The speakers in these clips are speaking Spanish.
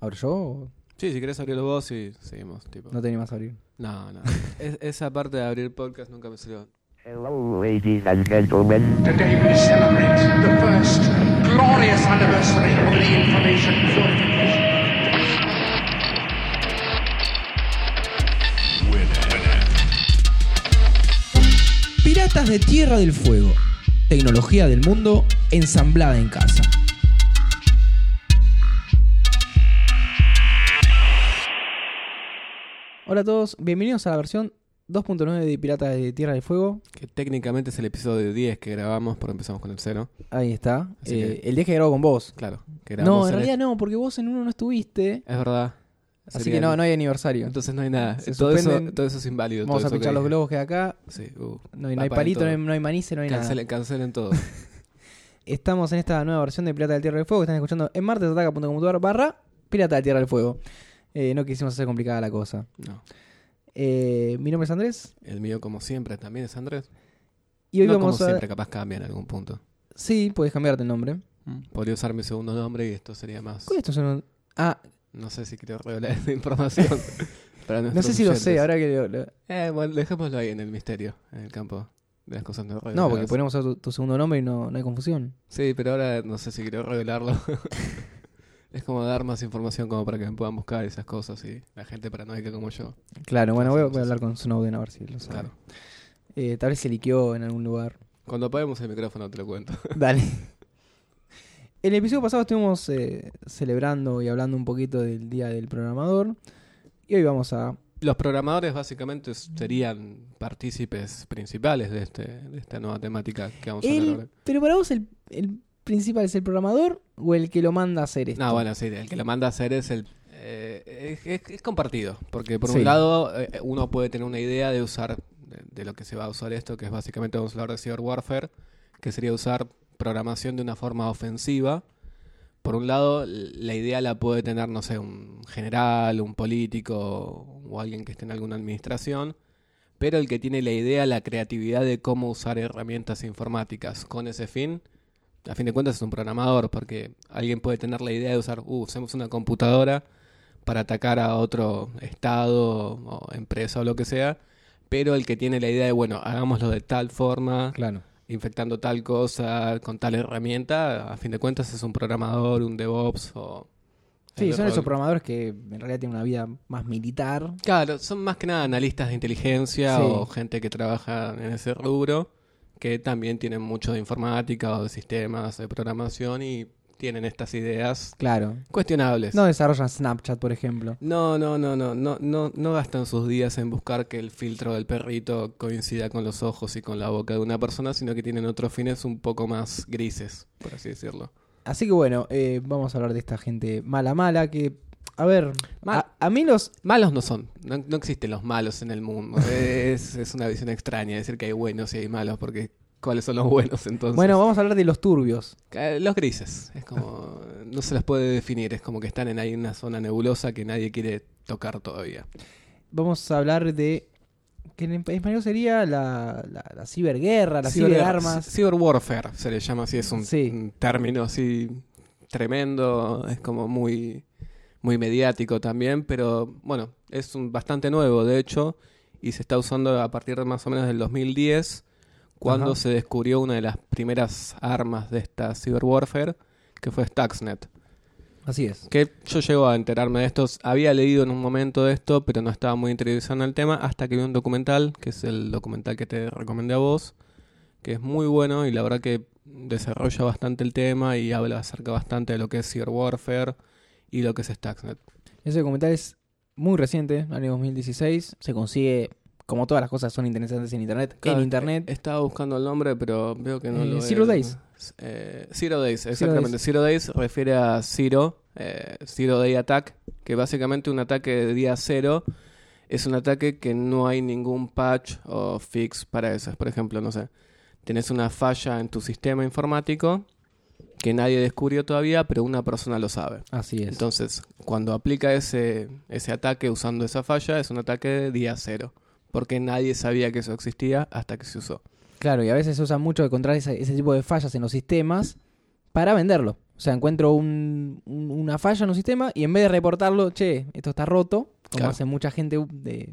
¿Abro yo o Sí, si querés abrirlo vos y seguimos. Tipo. no tenía más a abrir? No, no. Es- esa parte de abrir podcast nunca me salió. Hello, ladies and gentlemen. Today we celebrate the first glorious anniversary of the information purification. Piratas de Tierra del Fuego. Tecnología del mundo ensamblada en casa. Hola a todos, bienvenidos a la versión 2.9 de Piratas de Tierra del Fuego. Que técnicamente es el episodio 10 que grabamos, porque empezamos con el cero. Ahí está. Eh, que- El día que grabo con vos. Claro. Que No, en el- realidad no, porque vos en uno no estuviste. Es verdad. Así Sería que no, el- no hay aniversario. Entonces no hay nada. Se todo, eso, todo eso es inválido. Vamos todo a que los globos que hay acá. Sí, uh, No, hay- no hay palito, no hay, no hay manice, no hay Cancelen, nada. cancelen todo. Estamos en esta nueva versión de Pirata del Tierra del Fuego que están escuchando en martesataca.com.ar barra Pirata del Tierra del Fuego. Eh, no quisimos hacer complicada la cosa. No. Eh, mi nombre es Andrés El mío, como siempre, también es Andrés. y hoy no como vamos a... siempre, capaz cambia en algún punto. Sí, puedes cambiarte el nombre. Podría usar mi segundo nombre y esto sería más... ¿Cuál es tu segundo- Ah, No sé si quiero revelar esa información. para no sé si lo sé, ahora que lo- lo- Eh, bueno, dejémoslo ahí en el misterio, en el campo de las cosas no No, reveladas. porque ponemos tu, tu segundo nombre y no, no hay confusión. Sí, pero ahora no sé si quiero revelarlo. es como dar más información como para que me puedan buscar esas cosas y la gente paranoica como yo. Claro, bueno, voy a, voy hablar con Snowden a ver si lo sabe. Claro. Eh, tal vez se liqueó en algún lugar. Cuando apaguemos el micrófono te lo cuento. Dale. En el episodio pasado estuvimos eh, celebrando y hablando un poquito del Día del Programador. Y hoy vamos a... Los programadores básicamente serían partícipes principales de, este, de esta nueva temática que vamos a hablar pero para vos el, el principal es el programador o el que lo manda a hacer esto. No, bueno, sí, el que lo manda a hacer es el... eh, es, compartido, porque por Sí. un lado eh, uno puede tener una idea de usar, de, de lo que se va a usar esto, que es básicamente vamos a hablar de cyber warfare, que sería usar programación de una forma ofensiva. Por un lado, la idea la puede tener, no sé, un general, un político o alguien que esté en alguna administración, pero el que tiene la idea, la creatividad de cómo usar herramientas informáticas con ese fin, a fin de cuentas es un programador, porque alguien puede tener la idea de usar, uh, usemos una computadora para atacar a otro estado o empresa o lo que sea, pero el que tiene la idea de, bueno, hagámoslo de tal forma, Claro. infectando tal cosa, con tal herramienta, a fin de cuentas es un programador, un DevOps o... Sí, son esos programadores que en realidad tienen una vida más militar. Claro, son más que nada analistas de inteligencia Sí. o gente que trabaja en ese rubro, que también tienen mucho de informática o de sistemas de programación y tienen estas ideas Claro. cuestionables. No desarrollan Snapchat, por ejemplo. No, no, no, no, no, no, no gastan sus días en buscar que el filtro del perrito coincida con los ojos y con la boca de una persona, sino que tienen otros fines un poco más grises, por así decirlo. Así que bueno, eh, vamos a hablar de esta gente mala, mala, que... A ver, Mal- a, a mí los... Malos no son, no, no existen los malos en el mundo. Es, es una visión extraña decir que hay buenos y hay malos, porque ¿cuáles son los buenos entonces? Bueno, vamos a hablar de los turbios. Los grises, es como, no se los puede definir, es como que están en ahí una zona nebulosa que nadie quiere tocar todavía. Vamos a hablar de... Que en español sería la, la, la ciberguerra, las Ciber- ciberarmas. Cyber warfare se le llama así, es un, Sí. un término así tremendo, es como muy, muy mediático también, pero bueno, es un, bastante nuevo de hecho y se está usando a partir de más o menos del 2010 cuando Ajá. se descubrió una de las primeras armas de esta cyber warfare que fue Stuxnet. Así es. Que yo llego a enterarme de esto. Había leído en un momento de esto, pero no estaba muy interesado en el tema hasta que vi un documental, que es el documental que te recomendé a vos, que es muy bueno y la verdad que desarrolla bastante el tema y habla acerca bastante de lo que es cyber warfare y lo que es Stuxnet. Ese documental es muy reciente, año 2016. Se consigue, como todas las cosas son interesantes en internet, Claro, en internet. eh, Estaba buscando el nombre, pero veo que no Eh, lo Zero es. Days. Eh, Zero Days, exactamente. Zero Days refiere a Zero, eh, Zero Day Attack, que básicamente un ataque de día cero es un ataque que no hay ningún patch o fix para eso. Por ejemplo, no sé, tenés una falla en tu sistema informático que nadie descubrió todavía, pero una persona lo sabe. Así es. Entonces, cuando aplica ese, ese ataque usando esa falla, es un ataque de día cero. Porque nadie sabía que eso existía hasta que se usó. Claro, y a veces se usa mucho encontrar ese, ese tipo de fallas en los sistemas para venderlo. O sea, encuentro un- un- una falla en un sistema y en vez de reportarlo, che, esto está roto, como Claro. hace mucha gente de...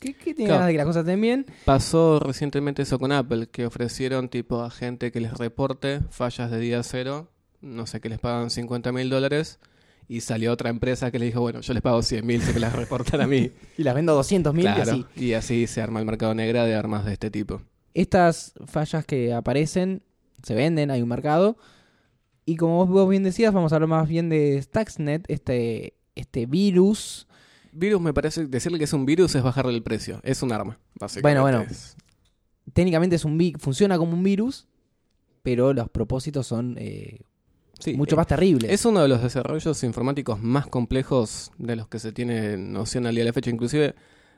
¿Qué, qué tiene Claro. ganas de que las cosas estén bien? Pasó recientemente eso con Apple, que ofrecieron tipo a gente que les reporte fallas de día cero, no sé, que les pagan 50 mil dólares, y salió otra empresa que le dijo, bueno, yo les pago 100 mil si que las reportan a mí. Y las vendo a 200 mil claro, y así. y así se arma el mercado negro de armas de este tipo. Estas fallas que aparecen se venden, hay un mercado. Y como vos, vos bien decías, vamos a hablar más bien de Stuxnet, este, este virus. Virus me parece, decirle que es un virus es bajarle el precio, es un arma, básicamente. Bueno, bueno. Es- Técnicamente es un vi- funciona como un virus, pero los propósitos son eh, sí, mucho eh, más terribles. Es uno de los desarrollos informáticos más complejos de los que se tiene noción al día de la fecha. Inclusive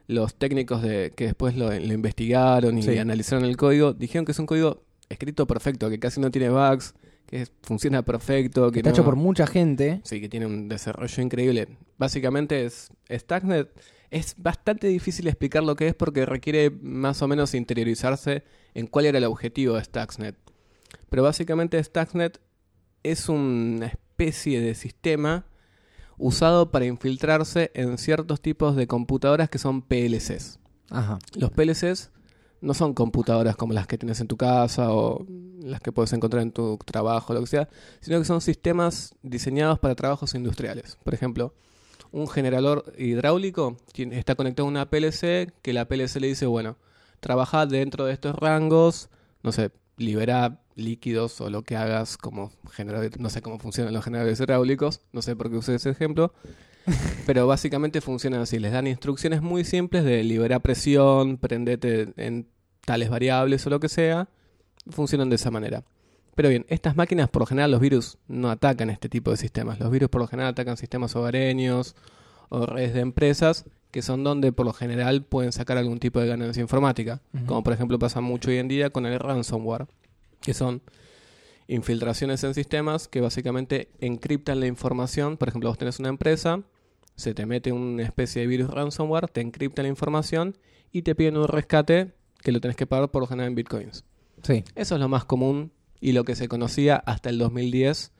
los técnicos de, que después lo, lo investigaron y Sí. analizaron el código dijeron que es un código escrito perfecto, que casi no tiene bugs, que funciona perfecto, que Está no- hecho por mucha gente. Sí, que tiene un desarrollo increíble. Básicamente es Stacknet. Es bastante difícil explicar lo que es porque requiere más o menos interiorizarse en cuál era el objetivo de Stuxnet. Pero básicamente Stuxnet es una especie de sistema usado para infiltrarse en ciertos tipos de computadoras que son PLCs. Ajá. Los PLCs no son computadoras como las que tienes en tu casa o las que puedes encontrar en tu trabajo, lo que sea, sino que son sistemas diseñados para trabajos industriales. Por ejemplo, un generador hidráulico está conectado a una PLC que la PLC le dice, bueno, trabaja dentro de estos rangos, no sé, libera líquidos o lo que hagas como generador, no sé cómo funcionan los generadores hidráulicos, no sé por qué usé ese ejemplo, pero básicamente funcionan así. Les dan instrucciones muy simples de liberar presión, prendete en tales variables o lo que sea. Funcionan de esa manera. Pero bien, estas máquinas por lo general los virus no atacan este tipo de sistemas. Los virus por lo general atacan sistemas hogareños o redes de empresas que son donde por lo general pueden sacar algún tipo de ganancia informática. Como por ejemplo pasa mucho hoy en día con el ransomware, que son infiltraciones en sistemas que básicamente encriptan la información. Por ejemplo, vos tenés una empresa, se te mete una especie de virus ransomware, te encripta la información y te piden un rescate que lo tenés que pagar por lo general en bitcoins. Sí. Eso es lo más común y lo que se conocía hasta el 2010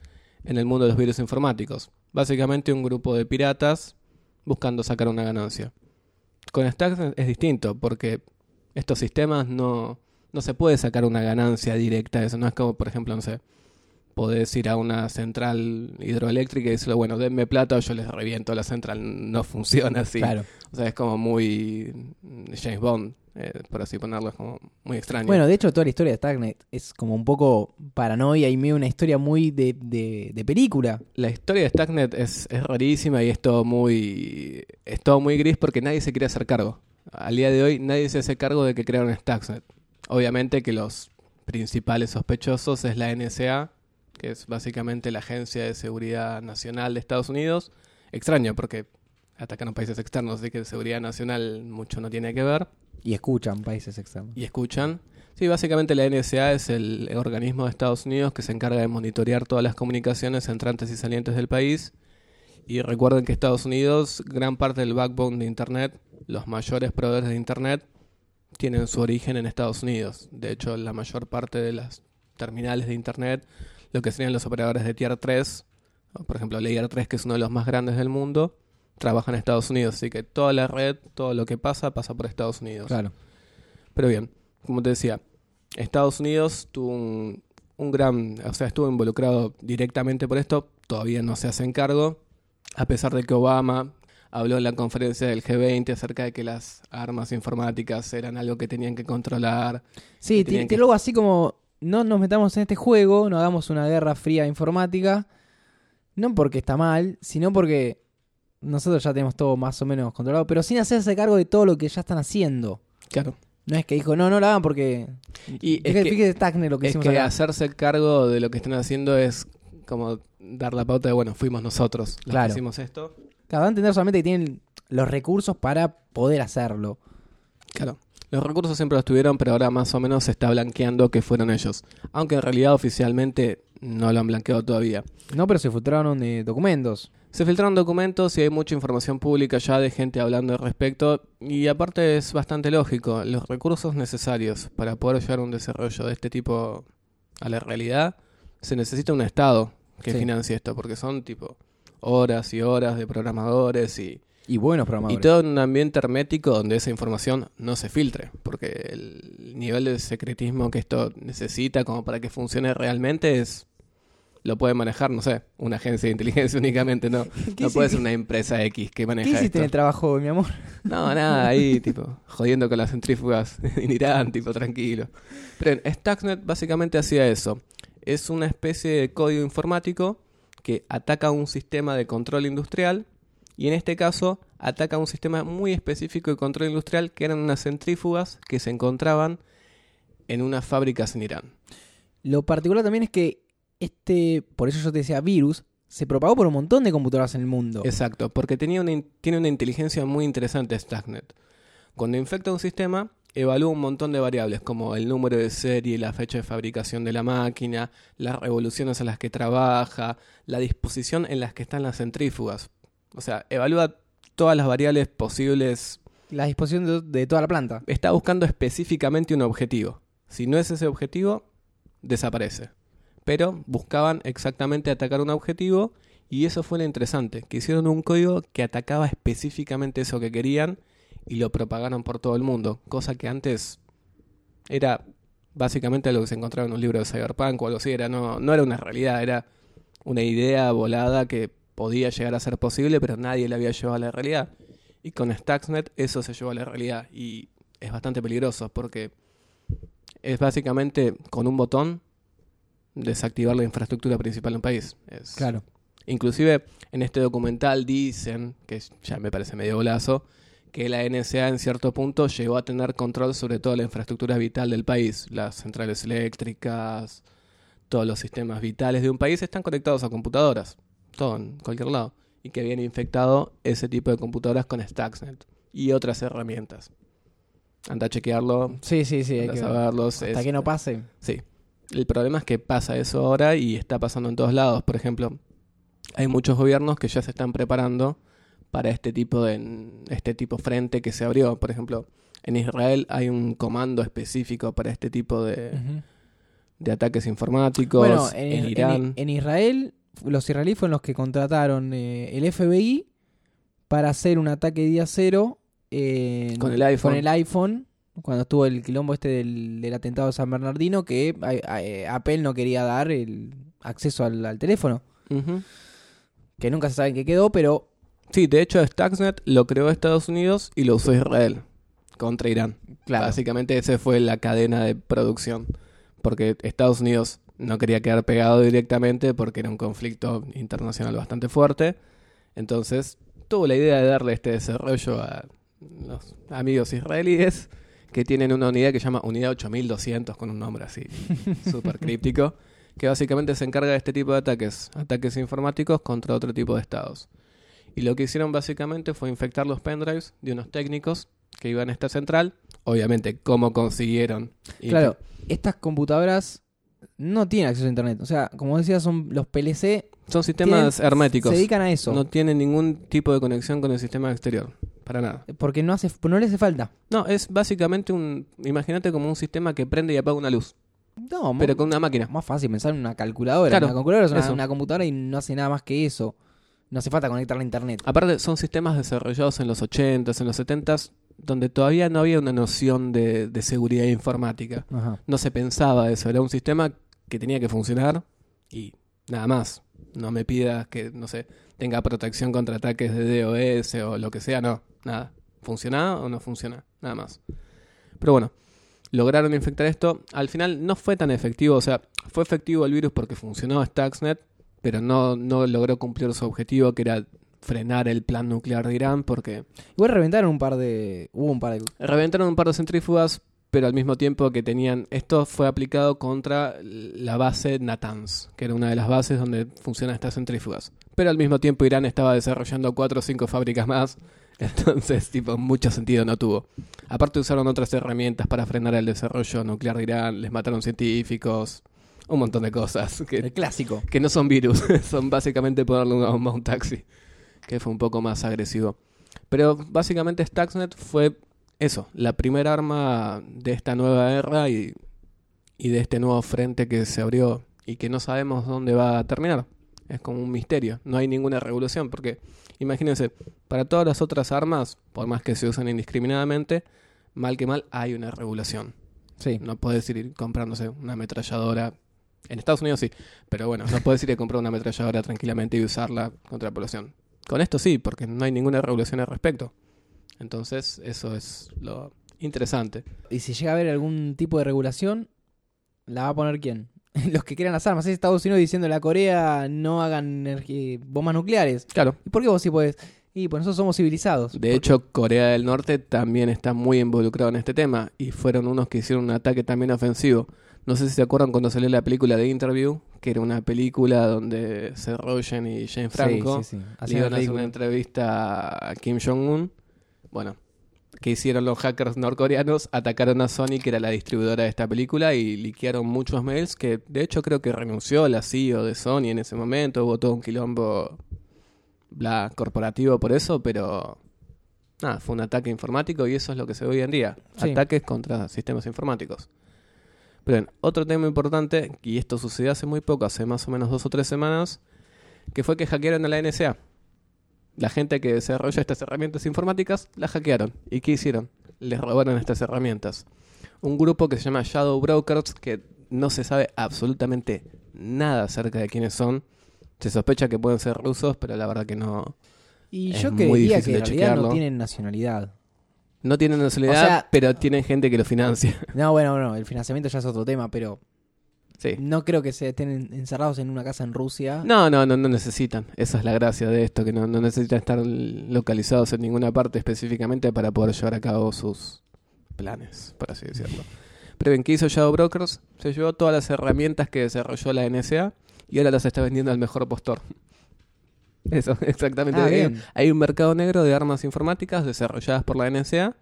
en el mundo de los virus informáticos. Básicamente un grupo de piratas buscando sacar una ganancia. Con Stack es distinto porque estos sistemas no, no se puede sacar una ganancia directa de eso. No es como, por ejemplo, no sé, podés ir a una central hidroeléctrica y decirle, bueno, denme plata o yo les reviento la central. No funciona así. Claro. O sea, es como muy James Bond, eh, por así ponerlo, es como muy extraño. Bueno, de hecho, toda la historia de Starknet es como un poco paranoia y medio una historia muy de, de, de película. La historia de Stacknet es, es rarísima y es todo muy es todo muy gris porque nadie se quiere hacer cargo. Al día de hoy nadie se hace cargo de que crearon Stuxnet. Obviamente que los principales sospechosos es la NSA, que es básicamente la Agencia de Seguridad Nacional de Estados Unidos. Extraño porque atacan a países externos, así que seguridad nacional mucho no tiene que ver. Y escuchan países externos. Y escuchan. Sí, básicamente la NSA es el organismo de Estados Unidos que se encarga de monitorear todas las comunicaciones entrantes y salientes del país. Y recuerden que Estados Unidos, gran parte del backbone de Internet, los mayores proveedores de Internet, tienen su origen en Estados Unidos. De hecho, la mayor parte de las terminales de Internet, lo que serían los operadores de Tier 3, o por ejemplo Layer 3, que es uno de los más grandes del mundo, trabajan en Estados Unidos. Así que toda la red, todo lo que pasa, pasa por Estados Unidos. Claro. Pero bien, como te decía, Estados Unidos tuvo un, un gran, o sea, estuvo involucrado directamente por esto, todavía no se hacen cargo, a pesar de que Obama habló en la conferencia del G20 acerca de que las armas informáticas eran algo que tenían que controlar. Sí, que ti- tenían ti- que- luego así como no nos metamos en este juego, no hagamos una guerra fría informática, no porque está mal, sino porque nosotros ya tenemos todo más o menos controlado, pero sin hacerse cargo de todo lo que ya están haciendo. Claro. No es que dijo, no, no lo hagan porque... Y es que- fíjate Stacknet lo que es hicimos que acá. hacerse cargo de lo que están haciendo es como dar la pauta de, bueno, fuimos nosotros los Claro. que hicimos esto. Claro, va a entender solamente que tienen los recursos para poder hacerlo. Claro. Los recursos siempre los tuvieron, pero ahora más o menos se está blanqueando que fueron ellos. Aunque en realidad oficialmente no lo han blanqueado todavía. No, pero se filtraron eh, documentos. Se filtraron documentos y hay mucha información pública ya de gente hablando al respecto. Y aparte es bastante lógico. Los recursos necesarios para poder llevar un desarrollo de este tipo a la realidad, se necesita un Estado que Sí. financie esto, porque son tipo horas y horas de programadores y, Y buenos y programadores. todo en un ambiente hermético donde esa información no se filtre, porque el nivel de secretismo que esto necesita como para que funcione realmente es lo puede manejar, no sé, una agencia de inteligencia únicamente, no, ¿Qué no puede ser una empresa X que ¿Qué maneja hiciste esto. en el trabajo, mi amor? No, nada, ahí, tipo, jodiendo con las centrífugas en Irán, tipo, tranquilo. Pero Stuxnet básicamente hacía eso. Es una especie de código informático que ataca un sistema de control industrial y en este caso ataca un sistema muy específico de control industrial que eran unas centrífugas que se encontraban en unas fábricas en Irán. Lo particular también es que este, por eso yo te decía virus, se propagó por un montón de computadoras en el mundo. Exacto, porque tenía una tiene una inteligencia muy interesante Stuxnet. Cuando infecta un sistema, evalúa un montón de variables como el número de serie, la fecha de fabricación de la máquina, las revoluciones a las que trabaja, la disposición en las que están las centrífugas. O sea, evalúa todas las variables posibles. La disposición de, de toda la planta. Está buscando específicamente un objetivo. Si no es ese objetivo, desaparece. Pero buscaban exactamente atacar un objetivo y eso fue lo interesante, que hicieron un código que atacaba específicamente eso que querían y lo propagaron por todo el mundo, cosa que antes era básicamente algo que se encontraba en un libro de Cyberpunk o algo así, era, no, no era una realidad, era una idea volada que podía llegar a ser posible, pero nadie la había llevado a la realidad. Y con Stuxnet eso se llevó a la realidad y es bastante peligroso porque es básicamente con un botón desactivar la infraestructura principal de un país. Es, Claro. Inclusive en este documental dicen, que ya me parece medio golazo, que la NSA en cierto punto llegó a tener control sobre toda la infraestructura vital del país. Las centrales eléctricas, todos los sistemas vitales de un país están conectados a computadoras. Todo en cualquier lado. Y que habían infectado ese tipo de computadoras con Stuxnet y otras herramientas. Anda a chequearlo, Sí, sí, sí. hay anda a que- saberlos. hasta es- que no pase. Sí. El problema es que pasa eso ahora y está pasando en todos lados. Por ejemplo, hay muchos gobiernos que ya se están preparando para este tipo de este tipo frente que se abrió. Por ejemplo, en Israel hay un comando específico para este tipo de, de ataques informáticos. Bueno, en, en, en- Irán. en Israel, los israelíes fueron los que contrataron eh, el FBI para hacer un ataque día cero eh, Con el iPhone. con el iPhone, cuando estuvo el quilombo este del, del atentado de San Bernardino, que a- a- Apple no quería dar el acceso al, al teléfono, que nunca se sabe en qué quedó, pero Sí, de hecho Stuxnet lo creó Estados Unidos y lo usó Israel contra Irán. claro, Básicamente esa fue la cadena de producción. Porque Estados Unidos no quería quedar pegado directamente porque era un conflicto internacional bastante fuerte. Entonces tuvo la idea de darle este desarrollo a los amigos israelíes que tienen una unidad que se llama Unidad 8200 con un nombre así súper críptico. Que básicamente se encarga de este tipo de ataques, ataques informáticos contra otro tipo de estados. Y lo que hicieron básicamente fue infectar los pendrives de unos técnicos que iban a esta central. Obviamente, ¿cómo consiguieron? claro, estas computadoras no tienen acceso a internet, o sea, como decía, son los PLC, Son sistemas tienen- herméticos. se dedican a eso, No tienen ningún tipo de conexión con el sistema exterior. Para nada. porque no hace, no le hace falta. No, es básicamente un... Imagínate como un sistema que prende y apaga una luz. No, Pero con una máquina. más fácil pensar en una calculadora. Claro, una calculadora es una, computadora y no hace nada más que eso. No hace falta conectarla a internet. Aparte, son sistemas desarrollados en los 80s, en los 70s, donde todavía no había una noción de, de seguridad informática. Ajá. No se pensaba eso. Era un sistema que tenía que funcionar y nada más. No me pidas que, no sé, tenga protección contra ataques de DOS o lo que sea. No, nada. ¿Funciona o no funciona? Nada más. Pero bueno, lograron infectar esto. Al final no fue tan efectivo. O sea, fue efectivo el virus porque funcionó Stuxnet, pero no, no logró cumplir su objetivo, que era frenar el plan nuclear de Irán, porque Igual reventaron un par de. Hubo un par de. Reventaron un par de centrífugas, pero al mismo tiempo que tenían. Esto fue aplicado contra la base Natanz, que era una de las bases donde funcionan estas centrífugas. Pero al mismo tiempo Irán estaba desarrollando cuatro o cinco fábricas más. Entonces, tipo, mucho sentido no tuvo. Aparte usaron otras herramientas para frenar el desarrollo nuclear de Irán, les mataron científicos, un montón de cosas que, El clásico. que no son virus, son básicamente ponerle una bomba a un taxi, que fue un poco más agresivo. Pero básicamente Stuxnet fue eso, la primera arma de esta nueva era y, y de este nuevo frente que se abrió y que no sabemos dónde va a terminar. Es como un misterio. No hay ninguna regulación. Porque, imagínense, para todas las otras armas, por más que se usen indiscriminadamente, mal que mal hay una regulación. Sí. No puedes ir comprándose una ametralladora. En Estados Unidos sí, pero bueno, no puedes ir a comprar una ametralladora tranquilamente y usarla contra la población. Con esto sí, porque no hay ninguna regulación al respecto. Entonces, eso es lo interesante. Y si llega a haber algún tipo de regulación, ¿la va a poner quién? Los que crean las armas. Es Estados Unidos diciéndole a Corea no hagan bombas nucleares. Claro. ¿Y por qué vos sí podés? Y pues nosotros somos civilizados. De Porque- hecho, Corea del Norte también está muy involucrado en este tema y fueron unos que hicieron un ataque también ofensivo. No sé si se acuerdan cuando salió la película de Interview, que era una película donde Seth Rogen y Jane Franco Sí, sí, sí. le iban a hacer una entrevista a Kim Jong-un. Bueno, que hicieron los hackers norcoreanos? Atacaron a Sony, que era la distribuidora de esta película, y liquearon muchos mails que, de hecho, creo que renunció la CEO de Sony en ese momento. Hubo todo un quilombo bla, corporativo por eso, pero nada, fue un ataque informático y eso es lo que se ve hoy en día. Sí. Ataques contra sistemas informáticos. Pero bien, otro tema importante, y esto sucedió hace muy poco, hace más o menos dos o tres semanas, que fue que hackearon a la NSA. La gente que desarrolla estas herramientas informáticas la hackearon. ¿Y qué hicieron? Les robaron estas herramientas. Un grupo que se llama Shadow Brokers, que no se sabe absolutamente nada acerca de quiénes son. Se sospecha que pueden ser rusos, pero la verdad que no. Y es yo muy creería difícil que en realidad no tienen nacionalidad. No tienen nacionalidad, O sea- pero tienen gente que lo financia. No, bueno, bueno, el financiamiento ya es otro tema, pero Sí. no creo que se estén en- encerrados en una casa en Rusia. No, no, no, no necesitan. Esa es la gracia de esto, que no, no necesitan estar localizados en ninguna parte específicamente para poder llevar a cabo sus planes, por así decirlo. Pero bien, ¿qué hizo Shadow Brokers? Se llevó todas las herramientas que desarrolló la NSA y ahora las está vendiendo al mejor postor. Eso, exactamente. Ah, bien. Hay un mercado negro de armas informáticas desarrolladas por la NSA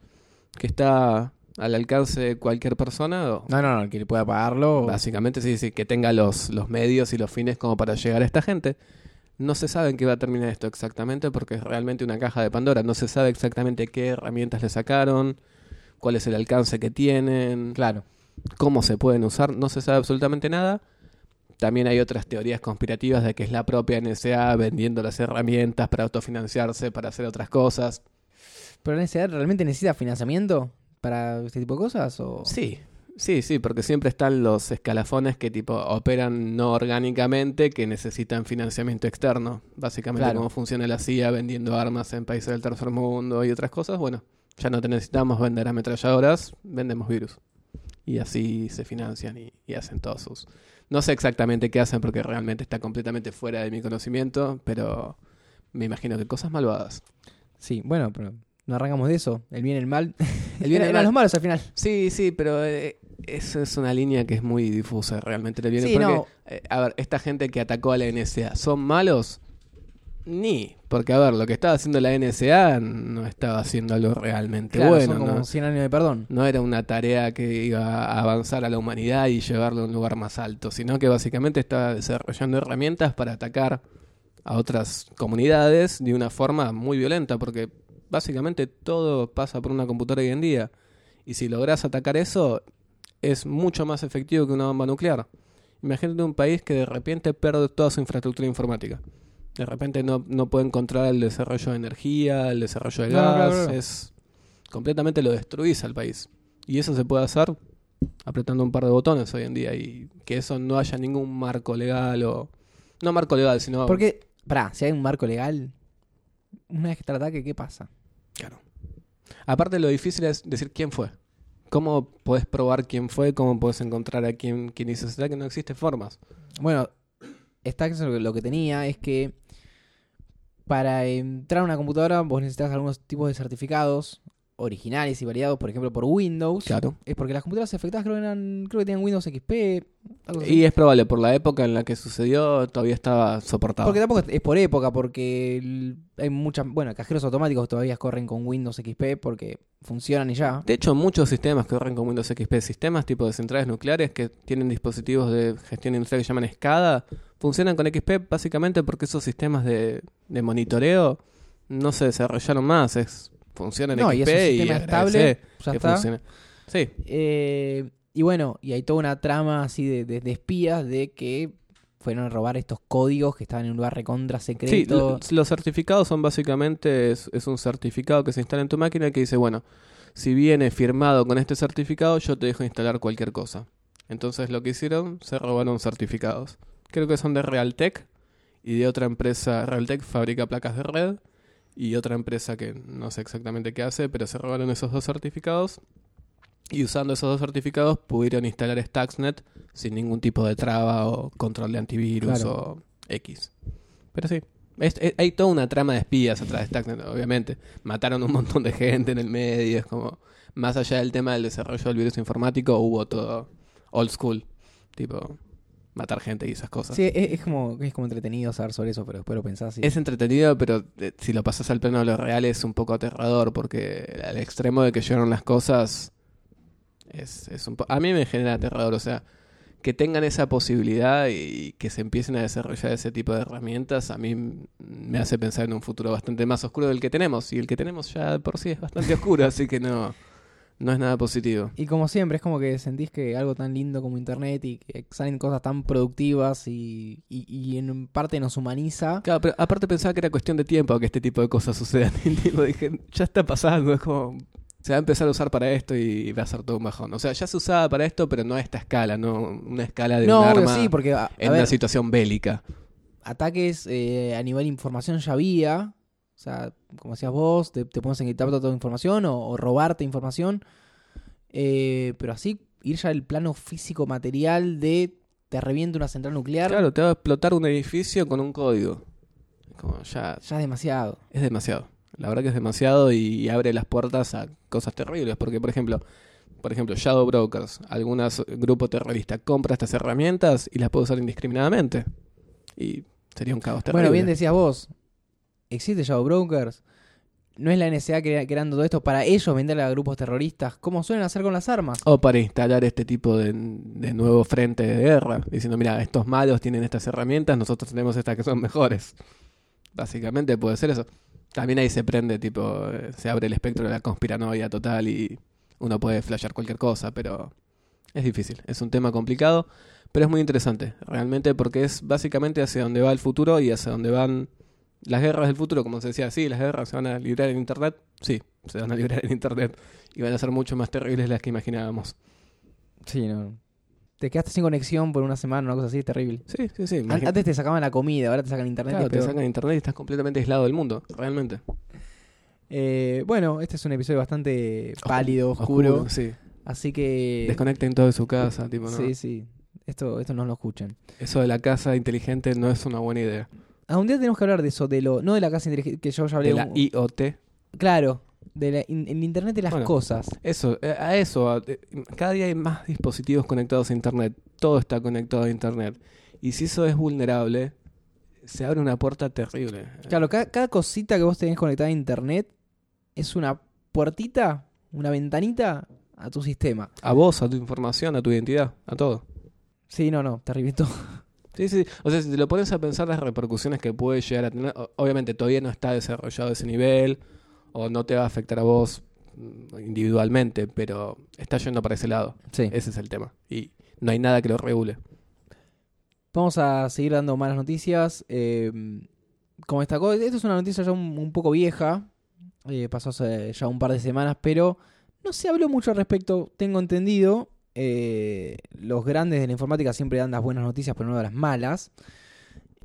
que está al alcance de cualquier persona o, No, no, no, que pueda pagarlo. Básicamente sí, sí, que tenga los, los medios y los fines como para llegar a esta gente. No se sabe en qué va a terminar esto exactamente porque es realmente una caja de Pandora. No se sabe exactamente qué herramientas le sacaron, cuál es el alcance que tienen, Claro. cómo se pueden usar. No se sabe absolutamente nada. También hay otras teorías conspirativas de que es la propia NSA vendiendo las herramientas para autofinanciarse, para hacer otras cosas. ¿Pero la NSA realmente necesita financiamiento para este tipo de cosas? O... Sí, sí, sí, porque siempre están los escalafones que tipo operan no orgánicamente, que necesitan financiamiento externo. Básicamente Claro. cómo funciona la CIA vendiendo armas en países del tercer mundo y otras cosas. Bueno, ya no te necesitamos vender ametralladoras, vendemos virus. Y así se financian y, y hacen todos sus... No sé exactamente qué hacen porque realmente está completamente fuera de mi conocimiento, pero me imagino que cosas malvadas. Sí, bueno, pero no arrancamos de eso. El bien y el mal. El bien y el Eran mal. los malos al final. Sí, sí, pero eh, eso es una línea que es muy difusa realmente. Viene Sí, porque, no. eh, a ver, esta gente que atacó a la NSA, ¿son malos? Ni, porque a ver, lo que estaba haciendo la NSA no estaba haciendo algo realmente Claro, bueno. son como ¿no? 100 años de perdón. No era una tarea que iba a avanzar a la humanidad y llevarlo a un lugar más alto, sino que básicamente estaba desarrollando herramientas para atacar a otras comunidades de una forma muy violenta, porque básicamente todo pasa por una computadora hoy en día. Y si logras atacar eso, es mucho más efectivo que una bomba nuclear. Imagínate un país que de repente pierde toda su infraestructura informática. De repente no, no puede encontrar el desarrollo de energía, el desarrollo de No, gas. Es completamente lo destruís al país. Y eso se puede hacer apretando un par de botones hoy en día. Y que eso no haya ningún marco legal o. No marco legal, sino. Porque, pará, si hay un marco legal, una vez que te ataque, ¿qué pasa? Aparte, lo difícil es decir quién fue. ¿Cómo podés probar quién fue? ¿Cómo podés encontrar a quién, quién hizo ese ataque? No existe formas. Bueno, Stacks que- lo que tenía es que para entrar a una computadora vos necesitas algunos tipos de certificados originales y variados, por ejemplo, por Windows. Claro. Es porque las computadoras afectadas creo que, eran, creo que tenían Windows XP. Algo así. Y es probable, por la época en la que sucedió, todavía estaba soportado. Porque tampoco es por época, porque hay muchas. Bueno, cajeros automáticos todavía corren con Windows XP porque funcionan y ya. De hecho, muchos sistemas que corren con Windows XP, sistemas tipo de centrales nucleares que tienen dispositivos de gestión industrial que llaman SCADA, funcionan con XP básicamente porque esos sistemas de, de monitoreo no se desarrollaron más. Es, funcionan en No, y XP es un y, sistema agradecé estable, ya que está. funcione. Sí, Eh, y bueno, y hay toda una trama así de, de- de espías de que fueron a robar estos códigos que estaban en un lugar recontra Sí, secreto. lo- los certificados son básicamente, es, es un certificado que se instala en tu máquina que dice, bueno, si viene firmado con este certificado, yo te dejo instalar cualquier cosa. Entonces lo que hicieron, se robaron certificados. Creo que son de Realtek y de otra empresa, Realtek fabrica placas de red y otra empresa que no sé exactamente qué hace, pero se robaron esos dos certificados y usando esos dos certificados pudieron instalar Stuxnet sin ningún tipo de traba o control de antivirus Claro. o X. Pero sí, es- es- hay toda una trama de espías atrás de Stuxnet, obviamente. Mataron un montón de gente en el medio, es como, más allá del tema del desarrollo del virus informático, hubo todo old school, tipo, matar gente y esas cosas. Sí, es, es como, es como entretenido saber sobre eso, pero después lo pensás y- Es entretenido, pero eh, si lo pasas al plano de lo real es un poco aterrador, porque al extremo de que llegaron las cosas, es, es un a mí me genera aterrador, o sea, que tengan esa posibilidad y que se empiecen a desarrollar ese tipo de herramientas, a mí me hace pensar en un futuro bastante más oscuro del que tenemos, y el que tenemos ya por sí es bastante oscuro, así que no, no es nada positivo. Y como siempre, es como que sentís que algo tan lindo como Internet y que salen cosas tan productivas y, y, y en parte nos humaniza. Claro, pero aparte pensaba que era cuestión de tiempo que este tipo de cosas sucedan. Y dije, ya está pasando, es como. Se va a empezar a usar para esto y va a ser todo un bajón. O sea, ya se usaba para esto, pero no a esta escala, no una escala de No, un obvio, arma sí, porque a, a en ver, una situación bélica. ataques eh, a nivel información ya había. O sea, como decías vos, te, te pones a encriptar toda tu información o, o robarte información. Eh, pero así, ir ya al plano físico material de te revienta una central nuclear, Claro, te va a explotar un edificio con un código. Como ya ya es demasiado. es demasiado. La verdad que es demasiado y abre las puertas a cosas terribles. Porque, por ejemplo, por ejemplo, Shadow Brokers, algún grupo terrorista compra estas herramientas y las puede usar indiscriminadamente. Y sería un caos terrible. Bueno, bien decías vos, existe Shadow Brokers. No es la NSA crea- creando todo esto para ellos venderle a grupos terroristas, como suelen hacer con las armas. O para instalar este tipo de, de nuevo frente de guerra, diciendo, mira, estos malos tienen estas herramientas, nosotros tenemos estas que son mejores. Básicamente puede ser eso. También ahí se prende, tipo, se abre el espectro de la conspiranoia total y uno puede flashear cualquier cosa, pero es difícil. Es un tema complicado, pero es muy interesante, realmente, porque es básicamente hacia dónde va el futuro y hacia dónde van las guerras del futuro, como se decía, sí, las guerras se van a librar en Internet, sí, se van a librar en Internet y van a ser mucho más terribles de las que imaginábamos. Sí, no. Te quedaste sin conexión por una semana, una cosa así, es terrible. Sí, sí, sí. Imagínate. Antes te sacaban la comida, ahora te sacan internet. Claro, es te sacan internet y estás completamente aislado del mundo, realmente. Eh, bueno, este es un episodio bastante pálido, oscuro. sí. Así que. Desconecten todo de su casa, tipo, ¿no? Sí, sí. Esto, esto no lo escuchan. Eso de la casa inteligente no es una buena idea. Ah, un día tenemos que hablar de eso, de lo. No de la casa inteligente, que yo ya hablé. De la un- IoT. Claro, de la, in- el internet de las Bueno. cosas. Eso, eh, a eso. a- eh, cada día hay más dispositivos conectados a internet. Todo está conectado a internet. Y si eso es vulnerable, se abre una puerta terrible. Claro, cada, cada cosita que vos tenés conectada a internet es una puertita, una ventanita a tu sistema. A vos, a tu información, a tu identidad, a todo. Sí, no, no, terrible todo. Sí, sí. O sea, si te lo pones a pensar las repercusiones que puede llegar a tener, obviamente todavía no está desarrollado ese nivel, o no te va a afectar a vos mm, individualmente, pero está yendo para ese lado. Sí. Ese es el tema. Y no hay nada que lo regule. Vamos a seguir dando malas noticias. Eh, como destacó, esto es una noticia ya un, un poco vieja. eh, pasó hace ya un par de semanas, pero no se habló mucho al respecto. Tengo entendido. Eh, los grandes de la informática siempre dan las buenas noticias, pero no las malas.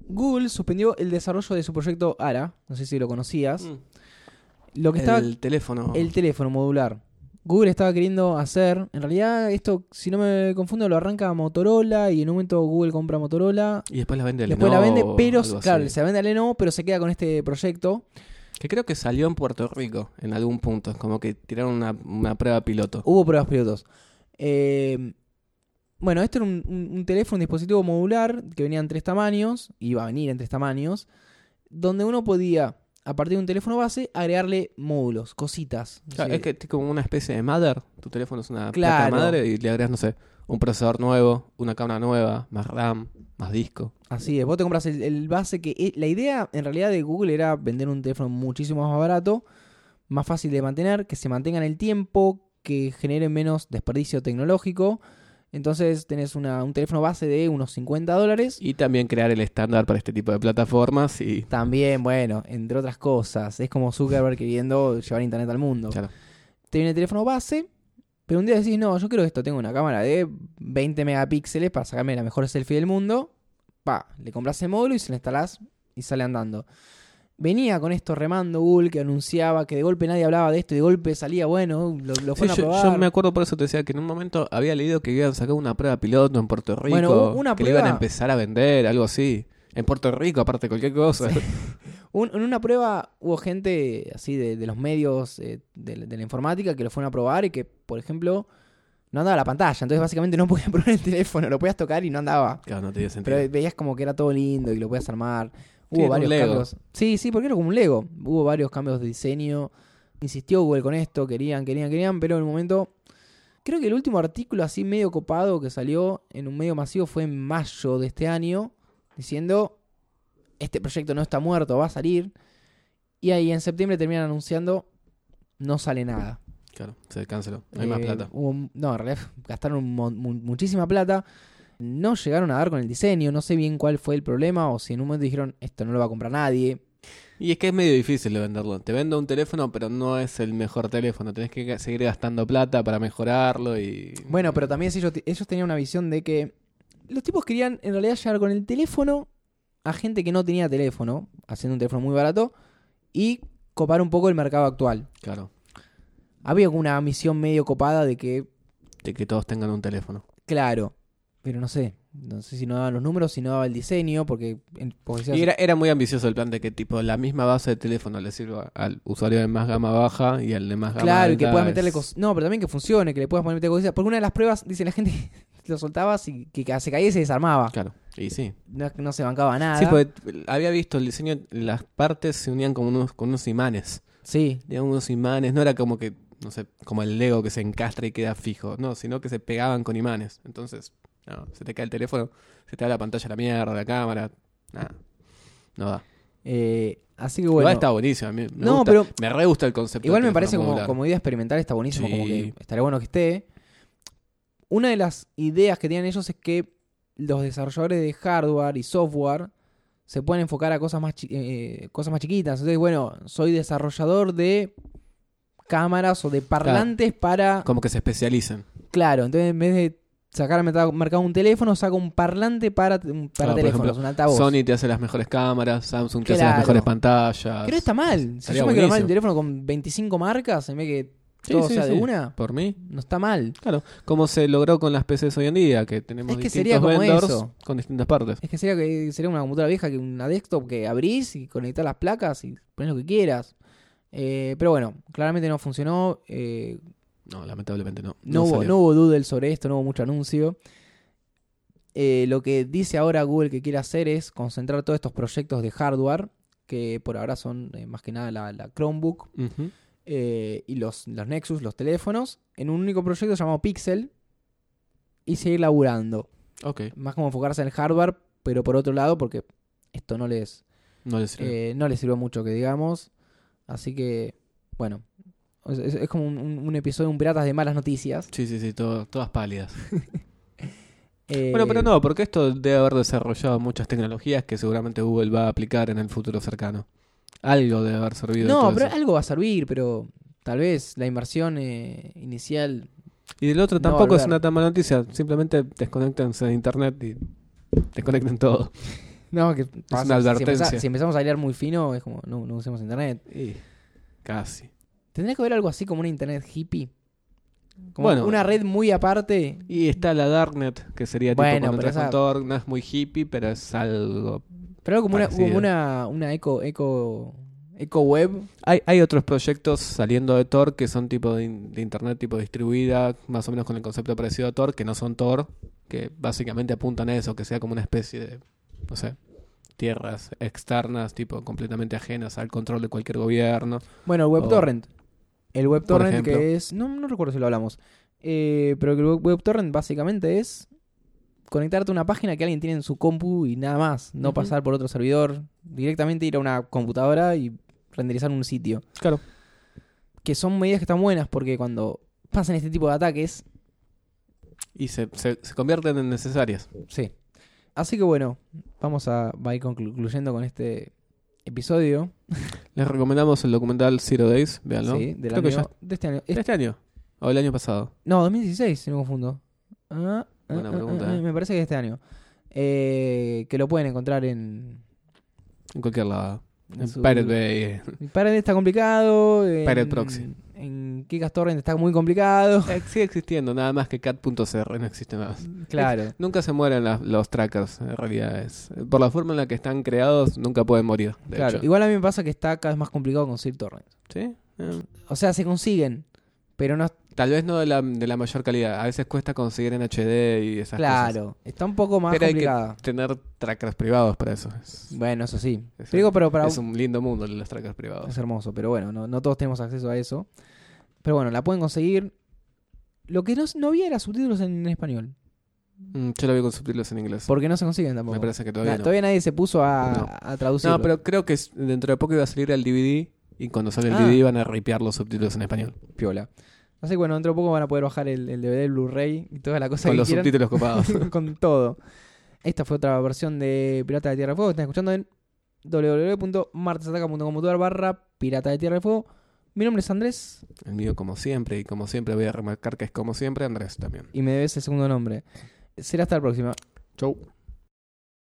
Google suspendió el desarrollo de su proyecto ARA. No sé si lo conocías. Lo que estaba Mm. el teléfono. el teléfono modular. Google estaba queriendo hacer, en realidad esto, si no me confundo, lo arranca Motorola y en un momento Google compra Motorola, Y después la vende el después la vende, pero claro, así. se la vende a Lenovo, pero se queda con este proyecto. Que creo que salió en Puerto Rico en algún punto. Como que tiraron una, una prueba piloto. Hubo pruebas pilotos. Eh, bueno, esto era un, un- un teléfono, un dispositivo modular que venía en tres tamaños, iba a venir en tres tamaños, donde uno podía, a partir de un teléfono base, agregarle módulos, cositas. Claro, es que es como una especie de mother. Tu teléfono es una Claro. placa madre y le agregas, no sé, un procesador nuevo, una cámara nueva, más RAM, más disco. Así es, vos te compras el, el base que... eh, La idea en realidad de Google era vender un teléfono muchísimo más barato, más fácil de mantener, que se mantenga en el tiempo, que genere menos desperdicio tecnológico Entonces tenés una, un teléfono base de unos 50 dólares. Y también crear el estándar para este tipo de plataformas y... También, bueno, entre otras cosas. Es como Zuckerberg queriendo llevar internet al mundo. Claro. Te viene el teléfono base, pero un día decís, no, yo quiero esto. Tengo una cámara de 20 megapíxeles para sacarme la mejor selfie del mundo. Pa, le compras el módulo y se lo instalás y sale andando. Venía con esto remando Google que anunciaba que de golpe nadie hablaba de esto y de golpe salía, bueno, lo, lo Sí, fueron a probar. yo me acuerdo por eso te decía que en un momento había leído que habían sacado una prueba piloto en Puerto Rico. Bueno, una que le iban a prueba- empezar a vender, algo así. En Puerto Rico, aparte de cualquier cosa. Un- en una prueba hubo gente así de, de los medios eh, de, de la informática que lo fueron a probar y que, por ejemplo, no andaba la pantalla. Entonces, básicamente no podías probar el teléfono, lo podías tocar y no andaba. Claro, no tenía sentido. Pero veías como que era todo lindo y lo podías armar. Hubo varios cambios. Sí, sí, porque era como un Lego. Hubo varios cambios de diseño. Insistió Google con esto, querían, querían, querían, pero en un momento. Creo que el último artículo así medio copado que salió en un medio masivo fue en mayo de este año, diciendo: Este proyecto no está muerto, va a salir. Y ahí en septiembre terminan anunciando: No sale nada. Claro, se canceló. No hay más Eh, plata. hubo- no, en realidad gastaron mu- muchísima plata. No llegaron a dar con el diseño. No sé bien cuál fue el problema. O si en un momento dijeron, esto no lo va a comprar nadie. Y es que es medio difícil de venderlo. Te vendo un teléfono, pero no es el mejor teléfono. Tenés que seguir gastando plata para mejorarlo y... Bueno, pero también ellos, ellos tenían una visión de que los tipos querían en realidad llegar con el teléfono a gente que no tenía teléfono, haciendo un teléfono muy barato, y copar un poco el mercado actual. Claro, Había una misión medio copada de que, de que todos tengan un teléfono. claro, pero no sé. No sé si no daban los números, si no daba el diseño, porque... en- porque decías- Y era, era muy ambicioso el plan de que tipo la misma base de teléfono le sirva al usuario de más gama baja y al de más gama Claro, y que puedas es- meterle cosas. No, pero también que funcione, que le puedas meter cosas. Porque una de las pruebas, dice la gente, lo soltabas y que se caía y se desarmaba. Claro, y sí. No, no se bancaba nada. Sí, porque había visto el diseño, las partes se unían como unos, con unos imanes. Sí, Tenían unos imanes, no era como que, no sé, como el Lego que se encastra y queda fijo, no, sino que se pegaban con imanes. Entonces, no, se te cae el teléfono, se te da la pantalla a la mierda, la cámara, nada, no da. eh, así que Igual bueno. está buenísimo, me No, gusta- pero- me re gusta el concepto. Igual me parece como, como idea experimental, está buenísimo, como Sí. que estaría bueno que esté. Una de las ideas que tienen ellos es que los desarrolladores de hardware y software se pueden enfocar a cosas más, chi- eh, cosas más chiquitas. Entonces, bueno, soy desarrollador de cámaras o de parlantes para... Como que se especializan. Claro, entonces en vez de sacar al mercado, un teléfono, saco un parlante para, para Claro, por teléfonos, ejemplo, un altavoz. Sony te hace las mejores cámaras, Samsung te hace las mejores pantallas. Que no está mal. Si yo me quiero el buenísimo. teléfono con 25 marcas, en vez que Sí, todo sí, sea de sí. una, Por mí, no está mal. claro. Como se logró con las PCs hoy en día, que tenemos Es que distintos sería como vendors eso. con distintas partes. Es que sería, que sería una computadora vieja que una desktop que abrís y conectás las placas y pones lo que quieras. Eh, pero bueno, claramente no funcionó. eh, No, lamentablemente no. no, hubo, no hubo doodle sobre esto, no hubo mucho anuncio. Eh, lo que dice ahora Google que quiere hacer es concentrar todos estos proyectos de hardware, que por ahora son eh, más que nada la, la Chromebook eh, y los, los Nexus, los teléfonos, en un único proyecto llamado Pixel y seguir laburando. Más como enfocarse en el hardware, pero por otro lado, porque esto no les, no le sirve. eh, no les sirvió mucho que digamos. Así que, bueno, es, es- es como un, un- episodio de un Piratas de malas noticias. Sí, sí, sí, todo- todas pálidas. Eh, Bueno, pero no, porque esto debe haber desarrollado muchas tecnologías que seguramente Google va a aplicar en el futuro cercano. Algo debe haber servido. de No, todo pero eso. algo va a servir, pero tal vez la inversión eh, inicial. Y del otro no tampoco es una tan mala noticia. Simplemente desconectense de internet y desconecten todo. No, que pasa, una si advertencia. Si, empezamos a leer muy fino, es como, no, no usemos internet. Y casi. Tendría que haber algo así como una internet hippie. Como Bueno. una red muy aparte. Y está la Darknet, que sería tipo Bueno, cuando esa- Tor, no es muy hippie, pero es algo... Pero algo como una, Parecido. una, una eco, eco, eco web. Hay, hay otros proyectos saliendo de Tor que son tipo de, in- de internet tipo distribuida, más o menos con el concepto parecido a Tor, que no son Tor, que básicamente apuntan a eso, que sea como una especie de, no sé, tierras externas, tipo completamente ajenas al control de cualquier gobierno. Bueno, el WebTorrent. El WebTorrent que es... No, no recuerdo si lo hablamos. Eh, pero que el web- WebTorrent básicamente es conectarte a una página que alguien tiene en su compu y nada más. No pasar por otro servidor. Directamente ir a una computadora y renderizar un sitio. Claro. Que son medidas que están buenas porque cuando pasan este tipo de ataques Y se, se, se convierten en necesarias. Sí. Así que bueno, vamos a, va a ir conclu- concluyendo con este episodio. Les recomendamos el documental Zero Days, véanlo. Sí, del Creo que año- ya de este año. ¿De este año? ¿O el año pasado? No, 2016, si no me confundo. Ah, ah, Buena ah, pregunta, ah, eh. me parece que este año. Eh, que lo pueden encontrar en. En cualquier lado. En su- Pirate Bay. Pirate está complicado. En, Pirate Proxy. En Kikas Torrent está muy complicado. Eh, Sigue existiendo, nada más que cat.cr no existe más. Claro. Nunca se mueren los trackers, en realidad. Es, por la forma en la que están creados, nunca pueden morir. De Claro. hecho. Igual a mí me pasa que está cada vez más complicado conseguir torrents. ¿Sí? Eh, O sea, se consiguen, pero no. Tal vez no de la, de la mayor calidad. A veces cuesta conseguir en HD y esas cosas. Claro. Está un poco más Pero hay complicada. que tener trackers privados para eso. Es, Bueno, eso sí. es- digo, pero para es un lindo mundo los trackers privados. Es hermoso, pero bueno, no, no todos tenemos acceso a eso. Pero bueno, la pueden conseguir. Lo que no, no había era subtítulos en, español. Mm, yo lo vi con subtítulos en inglés. Porque no se consiguen tampoco. Me parece que todavía Na- no. todavía nadie se puso a, No. a traducir. No, pero creo que dentro de poco iba a salir el DVD y cuando sale el Ah. DVD van a ripear los subtítulos en español. Piola. Así que bueno, dentro de poco van a poder bajar el, el DVD, el Blu-ray y toda la cosa Con que los quieran. subtítulos copados. con todo. Esta fue otra versión de Pirata de Tierra de Fuego. Están escuchando en www.martesataca.com.ar barra Pirata de Tierra de Fuego. Mi nombre es Andrés el mío como siempre y como siempre voy a remarcar que es como siempre Andrés también. y me debes el segundo nombre. Será hasta la próxima. Chau.